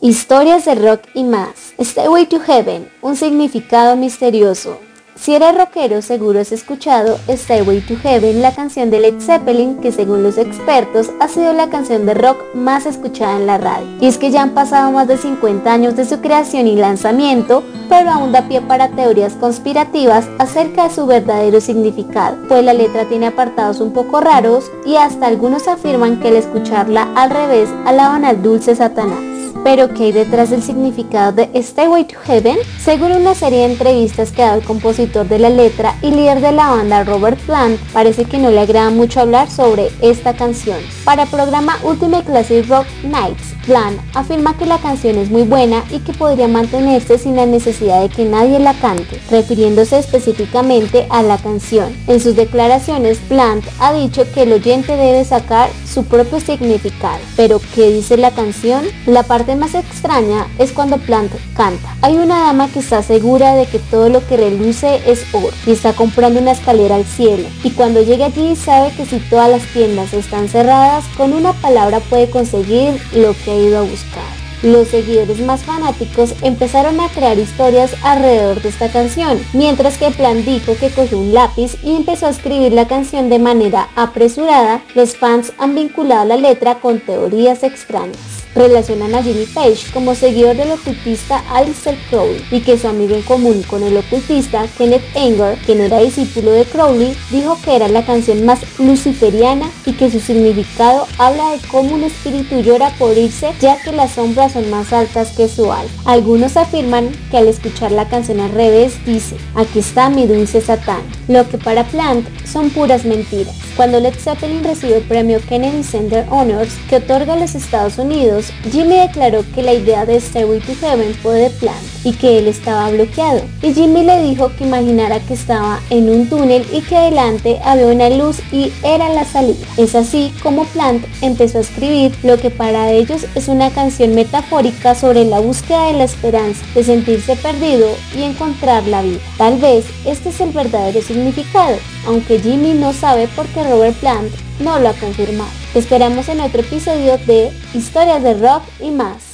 Historias de rock y más. Stairway to Heaven, un significado misterioso. Si eres rockero, seguro has escuchado Stairway to Heaven, la canción de Led Zeppelin, que según los expertos ha sido la canción de rock más escuchada en la radio. Y es que ya han pasado más de 50 años de su creación y lanzamiento, pero aún da pie para teorías conspirativas acerca de su verdadero significado, pues la letra tiene apartados un poco raros y hasta algunos afirman que al escucharla al revés alaban al dulce Satanás. Pero ¿qué hay detrás del significado de Stairway to Heaven? Según una serie de entrevistas que dado el compositor de la letra y líder de la banda Robert Plant, parece que no le agrada mucho hablar sobre esta canción. Para el programa Ultimate Classic Rock Nights, Plant afirma que la canción es muy buena y que podría mantenerse sin la necesidad de que nadie la cante, refiriéndose específicamente a la canción. En sus declaraciones, Plant ha dicho que el oyente debe sacar su propio significado. Pero ¿qué dice la canción? La parte más extraña es cuando Plant canta. Hay una dama que está segura de que todo lo que reluce es oro y está comprando una escalera al cielo. Y cuando llega allí sabe que si todas las tiendas están cerradas, con una palabra puede conseguir lo que ha ido a buscar los seguidores más fanáticos empezaron a crear historias alrededor de esta canción, mientras que Plan dijo que cogió un lápiz y empezó a escribir la canción de manera apresurada, los fans han vinculado la letra con teorías extrañas relacionan a Jimmy Page como seguidor del ocultista Alistair Crowley y que su amigo en común con el ocultista Kenneth Anger, quien era discípulo de Crowley, dijo que era la canción más luciferiana y que su significado habla de cómo un espíritu llora por irse ya que las sombras son más altas que su alma. Algunos afirman que al escuchar la canción al revés dice, aquí está mi dulce Satán, lo que para Plant son puras mentiras. Cuando Led Zeppelin recibió el premio Kennedy Center Honors que otorga a los Estados Unidos, Jimmy declaró que la idea de Stairway to Heaven fue de plan y que él estaba bloqueado. Y Jimmy le dijo que imaginara que estaba en un túnel y que adelante había una luz y era la salida. Es así como Plant empezó a escribir lo que para ellos es una canción metafórica sobre la búsqueda de la esperanza, de sentirse perdido y encontrar la vida. Tal vez este es el verdadero significado, aunque Jimmy no sabe por qué Robert Plant no lo ha confirmado. esperamos en otro episodio de Historias de Rock y más.